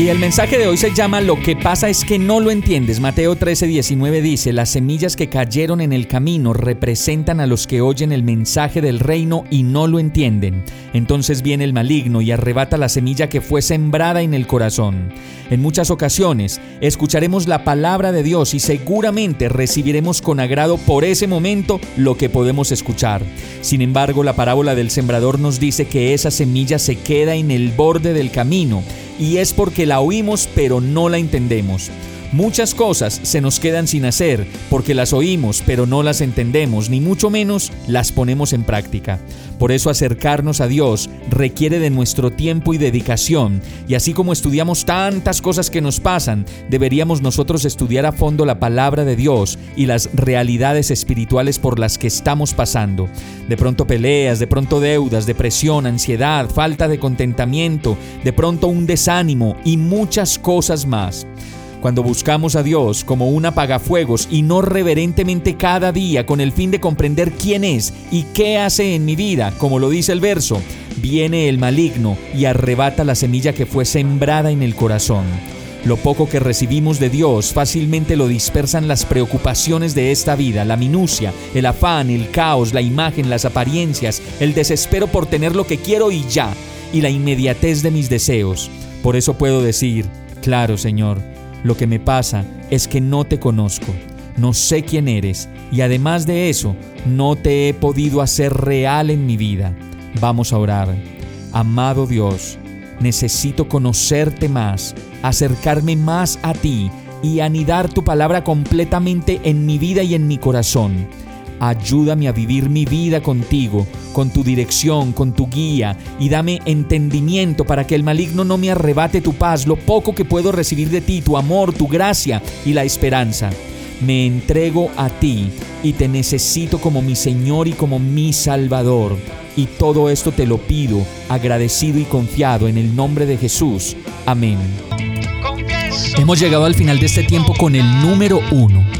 Y el mensaje de hoy se llama Lo que pasa es que no lo entiendes. Mateo 13, 19 dice, las semillas que cayeron en el camino representan a los que oyen el mensaje del reino y no lo entienden. Entonces viene el maligno y arrebata la semilla que fue sembrada en el corazón. En muchas ocasiones escucharemos la palabra de Dios y seguramente recibiremos con agrado por ese momento lo que podemos escuchar. Sin embargo, la parábola del sembrador nos dice que esa semilla se queda en el borde del camino y es porque la oímos pero no la entendemos. Muchas cosas se nos quedan sin hacer porque las oímos pero no las entendemos, ni mucho menos las ponemos en práctica. Por eso acercarnos a Dios requiere de nuestro tiempo y dedicación, y así como estudiamos tantas cosas que nos pasan, deberíamos nosotros estudiar a fondo la palabra de Dios y las realidades espirituales por las que estamos pasando. De pronto peleas, de pronto deudas, depresión, ansiedad, falta de contentamiento, de pronto un desánimo y muchas cosas más. Cuando buscamos a Dios como un apagafuegos y no reverentemente cada día con el fin de comprender quién es y qué hace en mi vida, como lo dice el verso, viene el maligno y arrebata la semilla que fue sembrada en el corazón. Lo poco que recibimos de Dios fácilmente lo dispersan las preocupaciones de esta vida, la minucia, el afán, el caos, la imagen, las apariencias, el desespero por tener lo que quiero y ya, y la inmediatez de mis deseos. Por eso puedo decir, claro Señor, lo que me pasa es que no te conozco, no sé quién eres y además de eso, no te he podido hacer real en mi vida. Vamos a orar. Amado Dios, necesito conocerte más, acercarme más a ti y anidar tu palabra completamente en mi vida y en mi corazón. Ayúdame a vivir mi vida contigo, con tu dirección, con tu guía, y dame entendimiento para que el maligno no me arrebate tu paz, lo poco que puedo recibir de ti, tu amor, tu gracia y la esperanza. Me entrego a ti y te necesito como mi Señor y como mi Salvador. Y todo esto te lo pido, agradecido y confiado en el nombre de Jesús. Amén. Hemos llegado al final de este tiempo con el número uno